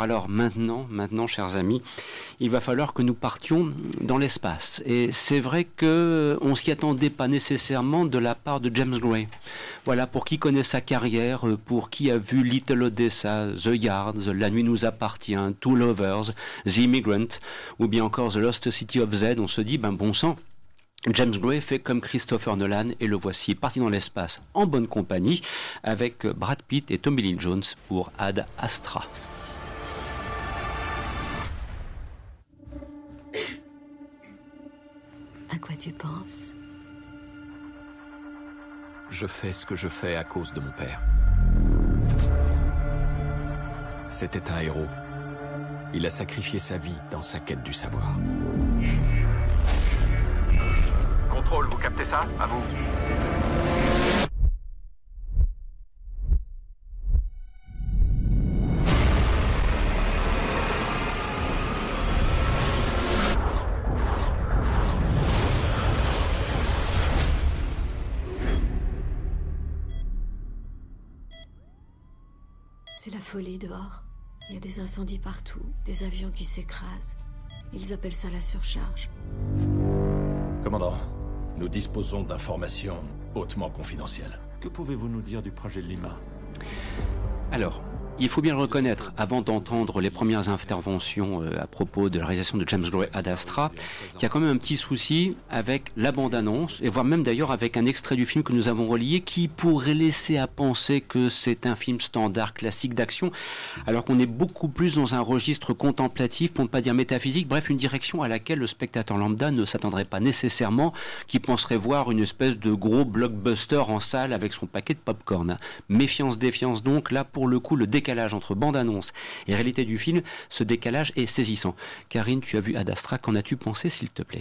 Alors maintenant, maintenant, chers amis, il va falloir que nous partions dans l'espace. Et c'est vrai que on s'y attendait pas nécessairement de la part de James Gray. Voilà, pour qui connaît sa carrière, pour qui a vu Little Odessa, The Yards, La Nuit nous appartient, Two Lovers, The Immigrant, ou bien encore The Lost City of Z, on se dit, ben bon sang, James Gray fait comme Christopher Nolan et le voici parti dans l'espace en bonne compagnie avec Brad Pitt et Tommy Lee Jones pour Ad Astra. Tu penses? Je fais ce que je fais à cause de mon père. C'était un héros. Il a sacrifié sa vie dans sa quête du savoir. Contrôle, vous captez ça? À vous. Folie dehors. Il y a des incendies partout, des avions qui s'écrasent. Ils appellent ça la surcharge. Commandant, nous disposons d'informations hautement confidentielles. Que pouvez-vous nous dire du projet Lima? Alors, il faut bien le reconnaître, avant d'entendre les premières interventions euh, à propos de la réalisation de James Gray Ad Astra, qu'il y a quand même un petit souci avec la bande-annonce, et voire même d'ailleurs avec un extrait du film que nous avons relié, qui pourrait laisser à penser que c'est un film standard classique d'action, alors qu'on est beaucoup plus dans un registre contemplatif, pour ne pas dire métaphysique, bref, une direction à laquelle le spectateur lambda ne s'attendrait pas nécessairement, qui penserait voir une espèce de gros blockbuster en salle avec son paquet de popcorn. Méfiance, défiance donc, là pour le coup, le décalage entre bande-annonce et réalité du film, ce décalage est saisissant. Karine, tu as vu Ad Astra, qu'en as-tu pensé s'il te plaît?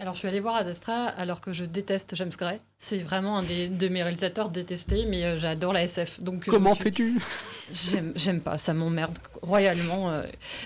Alors je suis allée voir Ad Astra alors que je déteste James Gray. C'est vraiment un des, de mes réalisateurs détestés, mais euh, j'adore la SF. Donc comment fais-tu? J'aime pas, ça m'emmerde royalement euh,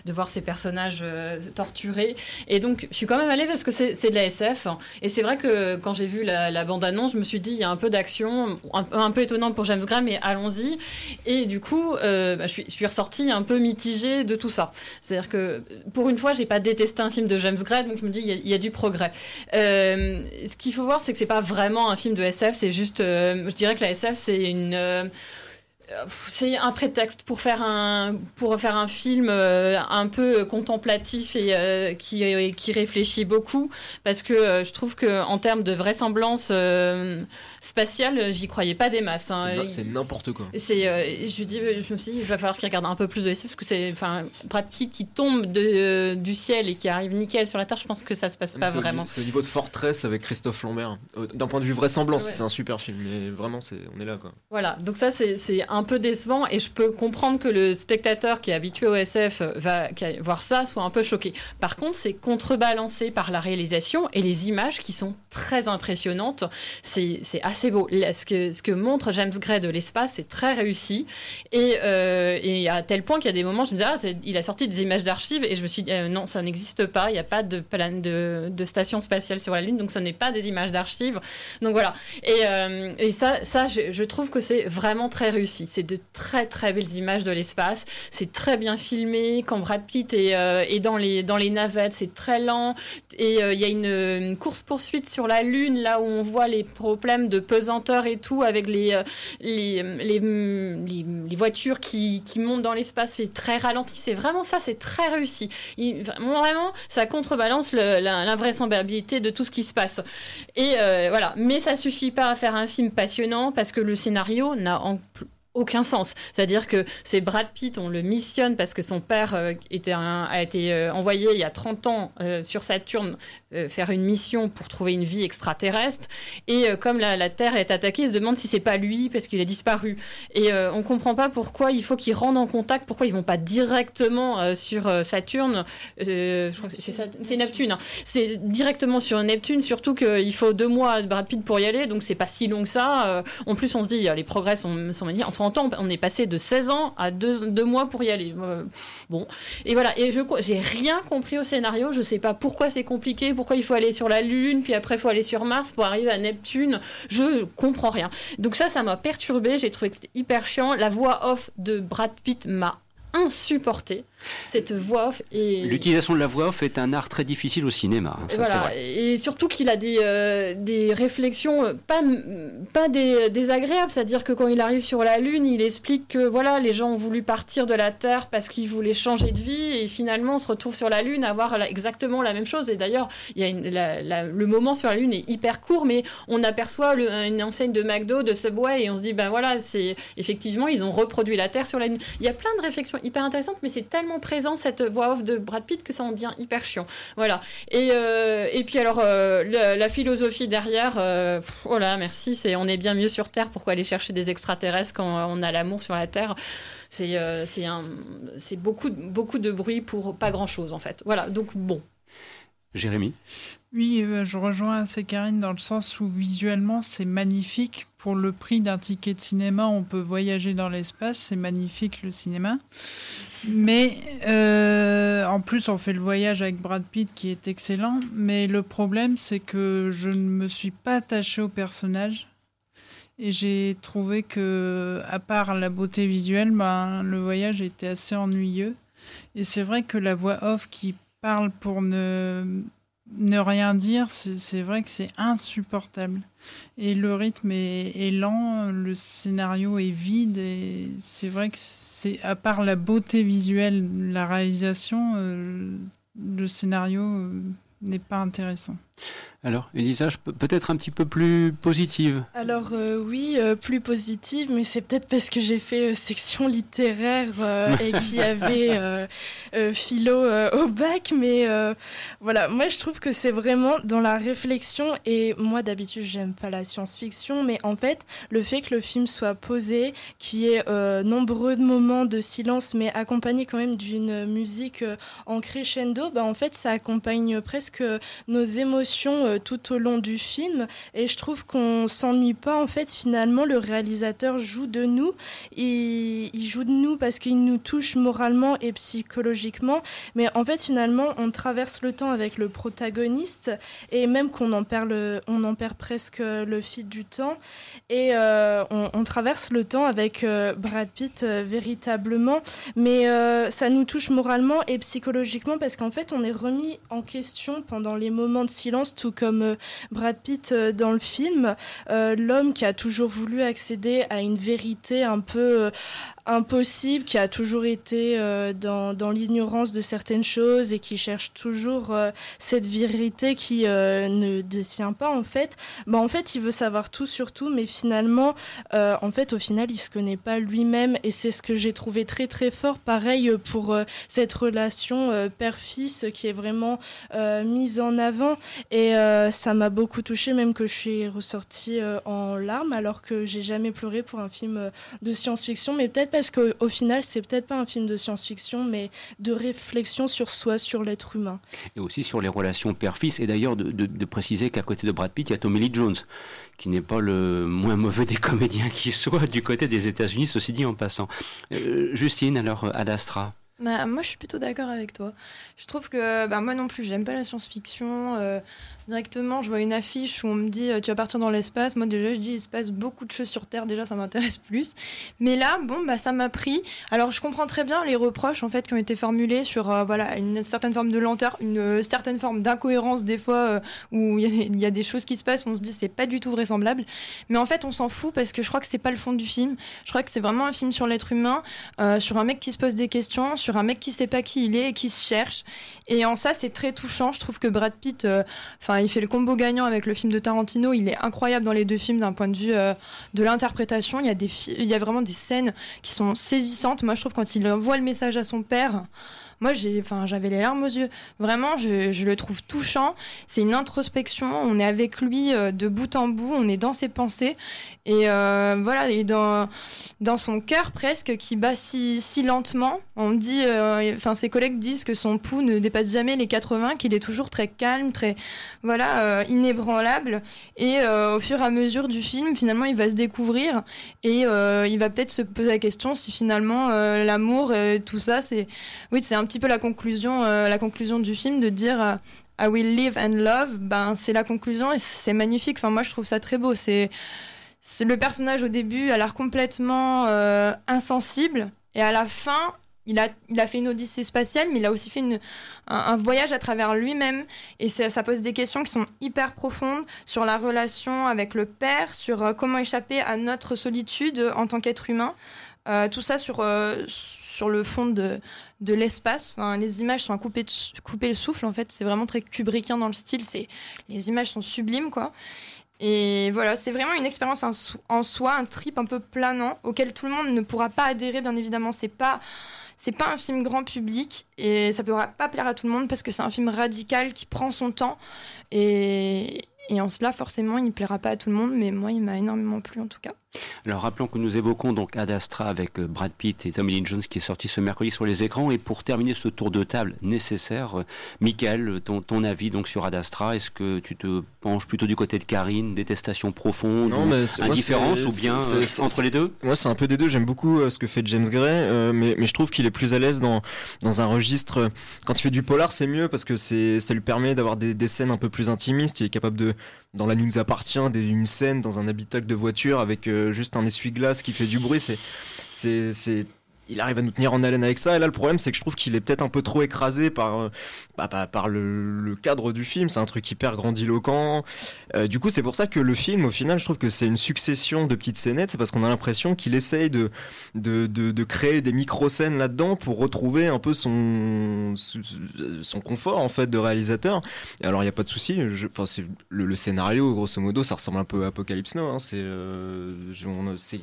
de voir ces personnages euh, torturés. Et donc je suis quand même allée parce que c'est de la SF. Et c'est vrai que quand j'ai vu la, bande-annonce, je me suis dit il y a un peu d'action, un, peu étonnant pour James Gray, mais allons-y. Et du coup, bah, je, suis, je suis ressortie un peu mitigée de tout ça. C'est-à-dire que pour une fois, j'ai pas détesté un film de James Gray, donc je me dis il y, a du progrès. ce qu'il faut voir, c'est que c'est pas vraiment un film de SF, c'est juste, euh, je dirais que la SF, c'est une euh, c'est un prétexte pour faire un, pour faire un film euh, un peu contemplatif et qui, qui réfléchit beaucoup, parce que je trouve qu'en termes de vraisemblance spatiale, j'y croyais pas des masses. Hein. C'est n'importe quoi. C'est, euh, je, dis, je me suis dit, il va falloir qu'il regarde un peu plus de SF parce que c'est, enfin, Brad Pitt qui tombe de, du ciel et qui arrive nickel sur la Terre. Je pense que ça se passe pas vraiment. C'est au niveau de Fortress avec Christophe Lambert. Euh, d'un point de vue vraisemblance, c'est un super film, mais vraiment, c'est, on est là quoi. Voilà, donc ça c'est, un peu décevant et je peux comprendre que le spectateur qui est habitué au SF va voir ça soit un peu choqué. Par contre, c'est contrebalancé par la réalisation et les images qui sont très impressionnantes. C'est assez beau. Ce que, montre James Gray de l'espace, c'est très réussi. Et, euh, à tel point qu'il y a des moments, je me disais, ah, il a sorti des images d'archives et je me suis dit, euh, non, ça n'existe pas. Il n'y a pas de, station spatiale sur la Lune, donc ce n'est pas des images d'archives. Donc voilà. Et, euh, ça, je, trouve que c'est vraiment très réussi. C'est de très, très belles images de l'espace. C'est très bien filmé. Quand Brad Pitt est, dans, les, navettes, c'est très lent. Et il y a une, une course-poursuite sur la Lune, là où on voit les problèmes de pesanteur et tout, avec les, euh, les, les, les, voitures qui, qui, montent dans l'espace, c'est très ralenti. C'est vraiment ça, c'est très réussi. vraiment, ça contrebalance l'invraisemblabilité de tout ce qui se passe. Et euh, voilà. Mais ça suffit pas à faire un film passionnant parce que le scénario n'a aucun sens. C'est-à-dire que c'est Brad Pitt, on le missionne parce que son père euh, a été envoyé il y a 30 ans sur Saturne euh, faire une mission pour trouver une vie extraterrestre. Et euh, comme la, Terre est attaquée, il se demande si c'est pas lui parce qu'il a disparu. Et euh, on comprend pas pourquoi il faut qu'ils rendent en contact, pourquoi ils vont pas directement sur Saturne. c'est Neptune. Hein. C'est directement sur Neptune, surtout qu'il faut deux mois de Brad Pitt pour y aller, donc c'est pas si long que ça. en plus, on se dit, les progrès sont, sont En 30 ans, on est passé de 16 ans à deux, deux mois pour y aller. bon. Et voilà. Et je j'ai rien compris au scénario. Je sais pas pourquoi c'est compliqué pourquoi il faut aller sur la Lune, puis après il faut aller sur Mars pour arriver à Neptune. Je comprends rien. Donc ça, ça m'a perturbé. J'ai trouvé que c'était hyper chiant. La voix off de Brad Pitt m'a insupporté. Cette voix off et l'utilisation de la voix off est un art très difficile au cinéma. Hein, ça, voilà. vrai. Et surtout qu'il a des, euh, des réflexions pas, pas des, désagréables, c'est-à-dire que quand il arrive sur la Lune, il explique que voilà, les gens ont voulu partir de la Terre parce qu'ils voulaient changer de vie et finalement on se retrouve sur la Lune à voir exactement la même chose. Et d'ailleurs, il y a une, la, la, le moment sur la Lune est hyper court, mais on aperçoit le, une enseigne de McDo, de Subway et on se dit ben voilà, c'est effectivement ils ont reproduit la Terre sur la Lune. Il y a plein de réflexions hyper intéressantes, mais c'est tellement présent cette voix off de Brad Pitt que ça en devient hyper chiant. Voilà. Et, euh, et puis alors, euh, la, la, philosophie derrière, euh, oh là, merci, c'est on est bien mieux sur Terre, pourquoi aller chercher des extraterrestres quand on a l'amour sur la Terre? C'est euh, c'est beaucoup, beaucoup de bruit pour pas grand-chose en fait. Voilà, donc bon. Jérémy? Oui, je rejoins assez Karine dans le sens où visuellement c'est magnifique. Pour le prix d'un ticket de cinéma, on peut voyager dans l'espace, c'est magnifique le cinéma. Mais euh, en plus, on fait le voyage avec Brad Pitt qui est excellent. Mais le problème, c'est que je ne me suis pas attachée au personnage. Et j'ai trouvé que, à part la beauté visuelle, ben, le voyage était assez ennuyeux. Et c'est vrai que la voix off qui parle pour ne, ne rien dire, c'est vrai que c'est insupportable. Et le rythme est, lent, le scénario est vide, et c'est vrai que c'est à part la beauté visuelle, la réalisation, euh, le scénario euh, n'est pas intéressant. Alors, Elisa, peut-être un petit peu plus positive. Alors euh, oui, euh, plus positive, mais c'est peut-être parce que j'ai fait euh, section littéraire et qu'il y avait philo au bac. Mais voilà, moi je trouve que c'est vraiment dans la réflexion. Et moi d'habitude, j'aime pas la science-fiction, mais en fait, le fait que le film soit posé, qu'il y ait nombreux moments de silence, mais accompagné quand même d'une musique en crescendo, bah, en fait, ça accompagne presque nos émotions tout au long du film. Et je trouve qu'on s'ennuie pas en fait finalement le réalisateur joue de nous. Il, il joue de nous parce qu'il nous touche moralement et psychologiquement. Mais en fait finalement on traverse le temps avec le protagoniste et même qu'on en perd le, on en perd presque le fil du temps. Et euh, on, traverse le temps avec euh, Brad Pitt euh, véritablement. Mais euh, ça nous touche moralement et psychologiquement parce qu'en fait on est remis en question pendant les moments de silence tout comme euh, Brad Pitt euh, dans le film, euh, l'homme qui a toujours voulu accéder à une vérité un peu impossible, qui a toujours été euh, dans, l'ignorance de certaines choses et qui cherche toujours euh, cette vérité qui euh, ne détient pas en fait. Bah, en fait, il veut savoir tout sur tout, mais finalement, en fait, au final, il se connaît pas lui-même et c'est ce que j'ai trouvé très très fort. Pareil pour cette relation père-fils qui est vraiment mise en avant et ça m'a beaucoup touché, même que je suis ressortie en larmes alors que j'ai jamais pleuré pour un film de science-fiction, mais peut-être parce qu'au au final, c'est peut-être pas un film de science-fiction, mais de réflexion sur soi, sur l'être humain? Et aussi sur les relations père-fils. Et d'ailleurs, de, de, de, préciser qu'à côté de Brad Pitt, il y a Tommy Lee Jones, qui n'est pas le moins mauvais des comédiens qui soit du côté des États-Unis, ceci dit en passant. Euh, Justine, alors, Ad Astra bah, moi, je suis plutôt d'accord avec toi. Je trouve que bah, moi non plus, j'aime pas la science-fiction. Euh, directement, je vois une affiche où on me dit euh, tu vas partir dans l'espace. Moi, déjà, je dis il se passe beaucoup de choses sur Terre. Déjà, ça m'intéresse plus. Mais là, bon, bah, ça m'a pris. Alors, je comprends très bien les reproches en fait qui ont été formulés sur euh, voilà une certaine forme de lenteur, une certaine forme d'incohérence des fois euh, où il y, a des choses qui se passent où on se dit c'est pas du tout vraisemblable. Mais en fait, on s'en fout parce que je crois que c'est pas le fond du film. Je crois que c'est vraiment un film sur l'être humain, euh, sur un mec qui se pose des questions, sur un mec qui sait pas qui il est et qui se cherche. Et en ça, c'est très touchant. Je trouve que Brad Pitt, enfin, il fait le combo gagnant avec le film de Tarantino. Il est incroyable dans les deux films d'un point de vue euh, de l'interprétation. Il il y a vraiment des scènes qui sont saisissantes. Moi, je trouve quand il envoie le message à son père moi j'ai enfin j'avais les larmes aux yeux. Vraiment je, le trouve touchant. C'est une introspection. On est avec lui euh, de bout en bout. On est dans ses pensées. Et euh, voilà et dans dans son cœur presque qui bat si, si lentement on dit enfin euh, ses collègues disent que son pouls ne dépasse jamais les 80 qu'il est toujours très calme très voilà inébranlable. Et au fur et à mesure du film finalement il va se découvrir. Et il va peut-être se poser la question si finalement l'amour tout ça c'est oui c'est un petit peu la conclusion euh, la conclusion du film de dire euh, I will live and love ben c'est la conclusion et c'est magnifique enfin moi je trouve ça très beau c'est le personnage au début a l'air complètement euh, insensible et à la fin il a, fait une odyssée spatiale, mais il a aussi fait un, voyage à travers lui-même. Et ça, pose des questions qui sont hyper profondes sur la relation avec le père, sur comment échapper à notre solitude en tant qu'être humain. Tout ça sur, sur le fond de, de l'espace. Enfin, les images sont à couper, couper le souffle, en fait. C'est vraiment très kubrickien dans le style. C'est, les images sont sublimes, quoi. Et voilà, c'est vraiment une expérience en, so- en soi, un trip un peu planant, auquel tout le monde ne pourra pas adhérer, bien évidemment. C'est pas, c'est pas un film grand public et ça pourra pas plaire à tout le monde parce que c'est un film radical qui prend son temps. Et en cela, forcément, il ne plaira pas à tout le monde, mais moi, il m'a énormément plu en tout cas. Alors rappelons que nous évoquons donc Ad Astra avec euh, Brad Pitt et Tommy Lee Jones qui est sorti ce mercredi sur les écrans. Et pour terminer ce tour de table nécessaire, euh, Michael, ton, ton avis donc sur Ad Astra, est-ce que tu te penches plutôt du côté de Karine, détestation profonde, Non, mais moi, indifférence ou bien euh, entre les deux? Moi, c'est un peu des deux. J'aime beaucoup euh, ce que fait James Gray, euh, mais, mais je trouve qu'il est plus à l'aise dans, dans un registre. Quand il fait du polar, c'est mieux parce que ça lui permet d'avoir des, des scènes un peu plus intimistes. Il est capable de, dans La nuit nous appartient, des- une scène dans un habitacle de voiture avec euh, juste un essuie-glace qui fait du bruit. C'est, il arrive à nous tenir en haleine avec ça. Et là, le problème, c'est que je trouve qu'il est peut-être un peu trop écrasé par, euh, bah, bah, par le, le cadre du film. C'est un truc hyper grandiloquent. Euh, du coup, c'est pour ça que le film, au final, je trouve que c'est une succession de petites scénettes. C'est parce qu'on a l'impression qu'il essaye de, de, de, de créer des micro-scènes là-dedans pour retrouver un peu son, son confort, en fait, de réalisateur. Et alors, il n'y a pas de souci. Je- Enfin, c'est le, le scénario, grosso modo, ça ressemble un peu à Apocalypse Now. hein. C'est euh,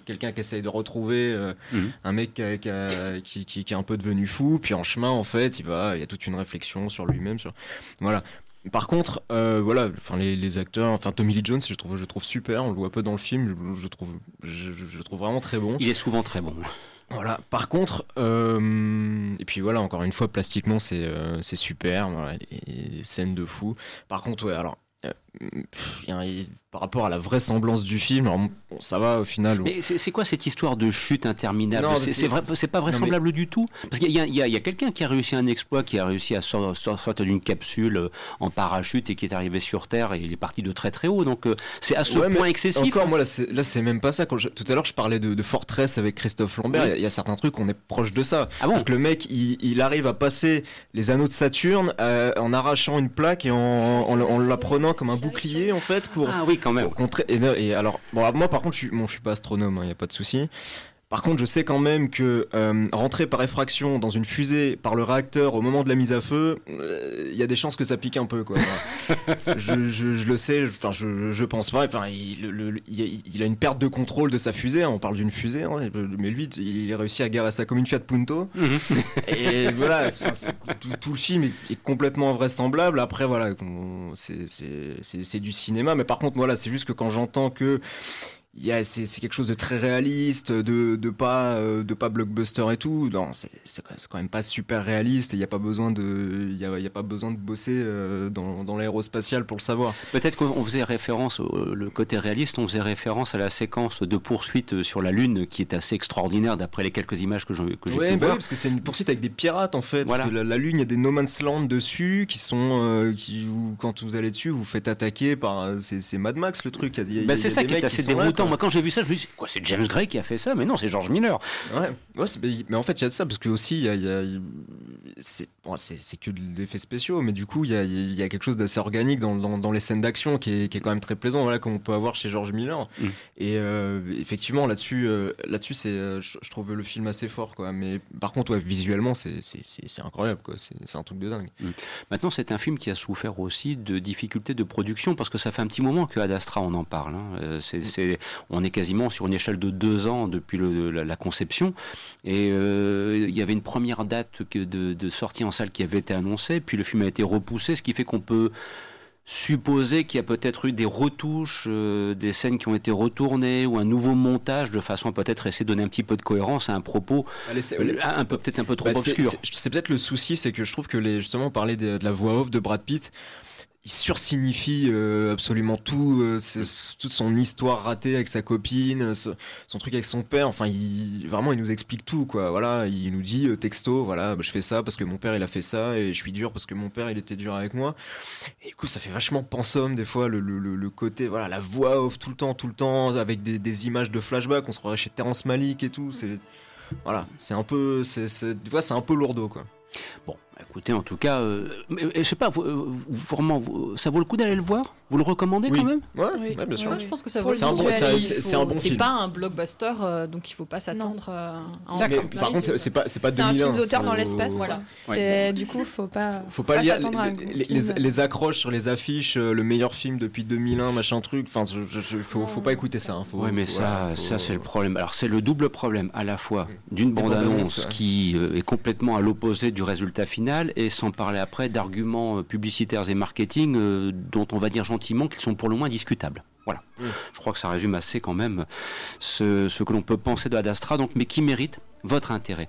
quelqu'un qui essaye de retrouver euh, Mhm. un mec qui, a- qui, a- qui, qui- qui est un peu devenu fou. Puis en chemin, en fait, il va, il y a toute une réflexion sur lui-même. Sur... Voilà. Par contre, euh, voilà, enfin les, les acteurs, enfin Tommy Lee Jones, je trouve, je trouve super. On le voit peu dans le film, je, je trouve, je, trouve vraiment très bon. Il est souvent très bon. Voilà. Par contre, euh, et puis voilà, encore une fois, plastiquement, c'est euh, c'est super. Voilà, les, les scènes de fou. Par contre, ouais, alors. Pff, un- par rapport à la vraisemblance du film, alors, bon, ça va au final. Mais c'est quoi cette histoire de chute interminable C'est vrai, pas mais- vraisemblable du tout. Parce qu'il y a, quelqu'un qui a réussi un exploit, qui a réussi à sor- sor- sortir d'une capsule euh, en parachute et qui est arrivé sur Terre et il est parti de très très haut. Donc euh, c'est à ce Ouais, point excessif. Encore, moi, là, c'est même pas ça. Quand je- tout à l'heure, je parlais de, de Fortress avec Christophe Lambert. Il Oui. y a- il y, a certains trucs, on est proche de ça. Ah bon le mec, il, il arrive à passer les anneaux de Saturne euh, en arrachant une plaque et en, en, en la prenant comme un bouclier, en fait, pour, Ah oui, quand même. pour contrer. Et, alors, bon, moi, par contre, je suis, bon, je suis pas astronome, il n'y a pas de souci. Par contre, je sais quand même que euh, rentrer par effraction dans une fusée par le réacteur au moment de la mise à feu, euh, il y a des chances que ça pique un peu. Quoi. je, je- je le sais, je- enfin, je, je pense pas. Enfin, il, le- le- il a- il a une perte de contrôle de sa fusée. hein, on parle d'une fusée, hein, mais lui, il a réussi à garer ça comme une Fiat Punto. Et voilà, tout, tout le film est, est complètement invraisemblable. Après, voilà, c'est du cinéma. Mais par contre, voilà, c'est juste que quand j'entends que il y a- c'est c'est quelque chose de très réaliste, de, de pas euh, de pas blockbuster et tout. Non, c'est c'est quand même pas super réaliste. Il n'y a pas besoin de il y a, il y a pas besoin de bosser euh, dans, dans l'aérospatial pour le savoir. Peut-être qu'on faisait référence au le côté réaliste, on faisait référence à la séquence de poursuite euh, sur la Lune qui est assez extraordinaire d'après les quelques images que j'ai que j'ai Ouais, pu bah oui, voir. parce que c'est une poursuite avec des pirates en fait. Voilà. Parce que la, la lune, il y a des no man's land dessus qui sont euh, qui où, quand vous allez dessus, vous faites attaquer par euh, c'est c'est Mad Max le truc. Bah, c'est ça qui est assez déroutant. Moi, quand j'ai vu ça, je me suis dit, quoi, c'est James Gray qui a fait ça? Mais non, c'est George Miller. Ouais, mais, en fait, il y a de ça, parce que aussi, il y a, c'est bon, que de l'effet spéciaux, mais du coup, il y a, y a quelque chose d'assez organique dans, dans, dans les scènes d'action qui est, qui est quand même très plaisant, voilà, comme on peut avoir chez George Miller. Mm. Et euh, effectivement, là-dessus, euh, là-dessus, c'est, euh, je, trouve le film assez fort, quoi. Mais par contre, ouais, visuellement, c'est, incroyable, quoi. C'est, un truc de dingue. Maintenant, c'est un film qui a souffert aussi de difficultés de production parce que ça fait un petit moment que Ad Astra on en parle. hein. C'est- c'est- on est quasiment sur une échelle de deux ans depuis le- la, la conception. Et il y avait une première date que de, de sortie en salle qui avait été annoncée, puis le film a été repoussé, ce qui fait qu'on peut supposer qu'il y a peut-être eu des retouches, euh, des scènes qui ont été retournées ou un nouveau montage de façon à peut-être essayer de donner un petit peu de cohérence à un propos Allez, c'est- euh, un peu peut-être un peu trop Bah, obscur. c'est- C'est peut-être le souci, c'est que je trouve que les, justement, parler de, de la voix off de Brad Pitt, il sursignifie euh, absolument tout, euh, toute son histoire ratée avec sa copine, euh, son truc avec son père. Enfin, vraiment, il nous explique tout, quoi. Voilà, il nous dit texto, voilà, bah, je fais ça parce que mon père il a fait ça et je suis dur parce que mon père il était dur avec moi. Et du coup, ça fait vachement pensum des fois le, le- côté, voilà, la voix off tout le temps, tout le temps, avec des, images de flashback. On se croirait chez Terrence Malick et tout. C'est voilà, c'est un peu, c'est, c'est, tu vois, c'est un peu lourdeau quoi. Bon, écoutez, en tout cas, euh, je sais pas, vous, euh, vous- vraiment, vous- ça vaut le coup d'aller le voir? Vous le recommandez Oui. quand même? Ouais, Oui. ouais, bien sûr. Ouais, je pense que ça vaut le le C'est un bon- film. C'est pas un blockbuster, euh, donc il faut pas s'attendre euh, à Mais par contre, c'est pas, c'est pas C'est un 2001. film d'auteur dans faut- l'espace. Voilà. Voilà. C'est du coup, faut pas. Faut pas lire à un les, les- accroches sur les affiches, euh, le meilleur film depuis 2001, machin truc. Enfin, je, je- faut, faut pas écouter ça. hein. Faut- Oui, mais ça, ça c'est le problème. Alors, c'est le double problème à la fois d'une Des bande-annonce ouais. qui euh, est complètement à l'opposé du résultat final, et sans parler après d'arguments euh, publicitaires et marketing euh, dont on va dire gentiment qu'ils sont pour le moins discutables. Voilà. Je crois que ça résume assez quand même ce, ce que l'on peut penser de Ad Astra, donc, mais qui mérite votre intérêt.